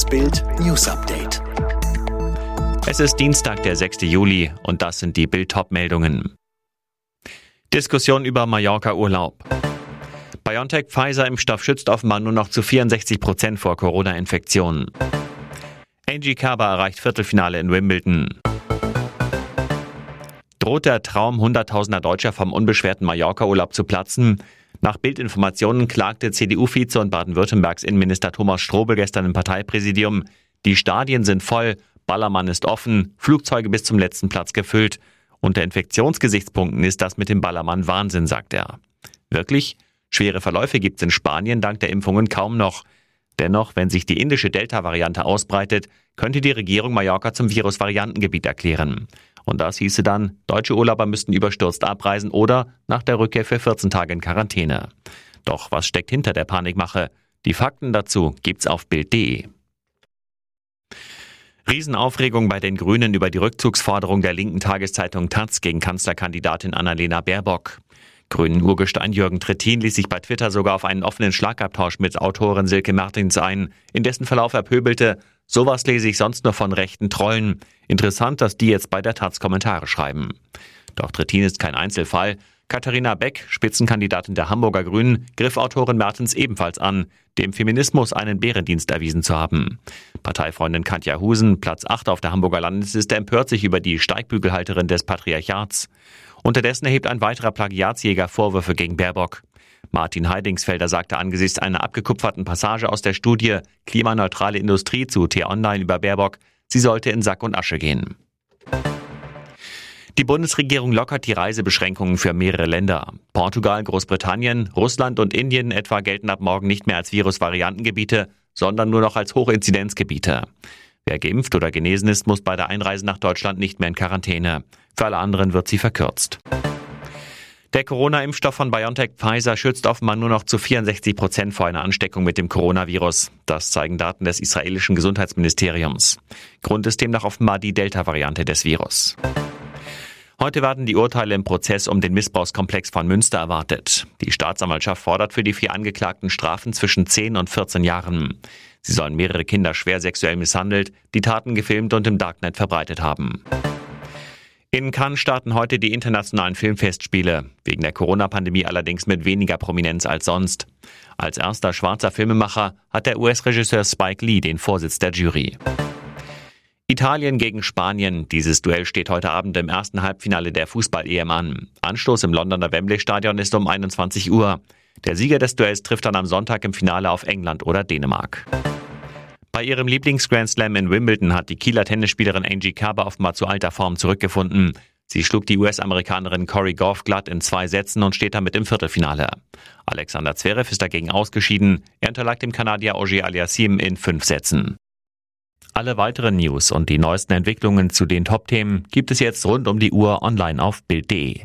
Das Bild News Update. Es ist Dienstag, der 6. Juli und das sind die Bild meldungen Diskussion über Mallorca-Urlaub. BioNTech Pfizer Impfstoff schützt offenbar nur noch zu 64 Prozent vor Corona-Infektionen. Angie Kerber erreicht Viertelfinale in Wimbledon. Droht der Traum hunderttausender Deutscher vom unbeschwerten Mallorca-Urlaub zu platzen? Nach Bildinformationen klagte CDU-Vize und Baden-Württembergs Innenminister Thomas Strobel gestern im Parteipräsidium. Die Stadien sind voll, Ballermann ist offen, Flugzeuge bis zum letzten Platz gefüllt. Unter Infektionsgesichtspunkten ist das mit dem Ballermann Wahnsinn, sagt er. Wirklich? Schwere Verläufe gibt es in Spanien dank der Impfungen kaum noch. Dennoch, wenn sich die indische Delta-Variante ausbreitet, könnte die Regierung Mallorca zum Virusvariantengebiet erklären. Und das hieße dann, deutsche Urlauber müssten überstürzt abreisen oder nach der Rückkehr für 14 Tage in Quarantäne. Doch was steckt hinter der Panikmache? Die Fakten dazu gibt's auf Bild.de. Riesenaufregung bei den Grünen über die Rückzugsforderung der linken Tageszeitung Taz gegen Kanzlerkandidatin Annalena Baerbock. Grünen Urgestein Jürgen Trittin ließ sich bei Twitter sogar auf einen offenen Schlagabtausch mit Autorin Silke Martins ein, in dessen Verlauf er pöbelte, sowas lese ich sonst nur von rechten Trollen. Interessant, dass die jetzt bei der Taz Kommentare schreiben. Doch Trittin ist kein Einzelfall. Katharina Beck, Spitzenkandidatin der Hamburger Grünen, griff Autorin Mertens ebenfalls an, dem Feminismus einen Bärendienst erwiesen zu haben. Parteifreundin Katja Husen, Platz 8 auf der Hamburger Landesliste, empört sich über die Steigbügelhalterin des Patriarchats. Unterdessen erhebt ein weiterer Plagiatsjäger Vorwürfe gegen Baerbock. Martin Heidingsfelder sagte angesichts einer abgekupferten Passage aus der Studie Klimaneutrale Industrie zu T-Online über Baerbock, sie sollte in Sack und Asche gehen. Die Bundesregierung lockert die Reisebeschränkungen für mehrere Länder. Portugal, Großbritannien, Russland und Indien etwa gelten ab morgen nicht mehr als Virusvariantengebiete, sondern nur noch als Hochinzidenzgebiete. Wer geimpft oder genesen ist, muss bei der Einreise nach Deutschland nicht mehr in Quarantäne. Für alle anderen wird sie verkürzt. Der Corona-Impfstoff von BioNTech Pfizer schützt offenbar nur noch zu 64 Prozent vor einer Ansteckung mit dem Coronavirus. Das zeigen Daten des israelischen Gesundheitsministeriums. Grund ist demnach offenbar die Delta-Variante des Virus. Heute werden die Urteile im Prozess um den Missbrauchskomplex von Münster erwartet. Die Staatsanwaltschaft fordert für die vier Angeklagten Strafen zwischen 10 und 14 Jahren. Sie sollen mehrere Kinder schwer sexuell misshandelt, die Taten gefilmt und im Darknet verbreitet haben. In Cannes starten heute die internationalen Filmfestspiele, wegen der Corona-Pandemie allerdings mit weniger Prominenz als sonst. Als erster schwarzer Filmemacher hat der US-Regisseur Spike Lee den Vorsitz der Jury. Italien gegen Spanien. Dieses Duell steht heute Abend im ersten Halbfinale der Fußball-EM an. Anstoß im Londoner Wembley-Stadion ist um 21 Uhr. Der Sieger des Duells trifft dann am Sonntag im Finale auf England oder Dänemark. Bei ihrem Lieblings-Grand Slam in Wimbledon hat die Kieler Tennisspielerin Angie Kerber offenbar zu alter Form zurückgefunden. Sie schlug die US-Amerikanerin Corey Goff glatt in zwei Sätzen und steht damit im Viertelfinale. Alexander Zverev ist dagegen ausgeschieden. Er unterlag dem Kanadier Ogier Aliassim in fünf Sätzen. Alle weiteren News und die neuesten Entwicklungen zu den Top-Themen gibt es jetzt rund um die Uhr online auf Bild.de.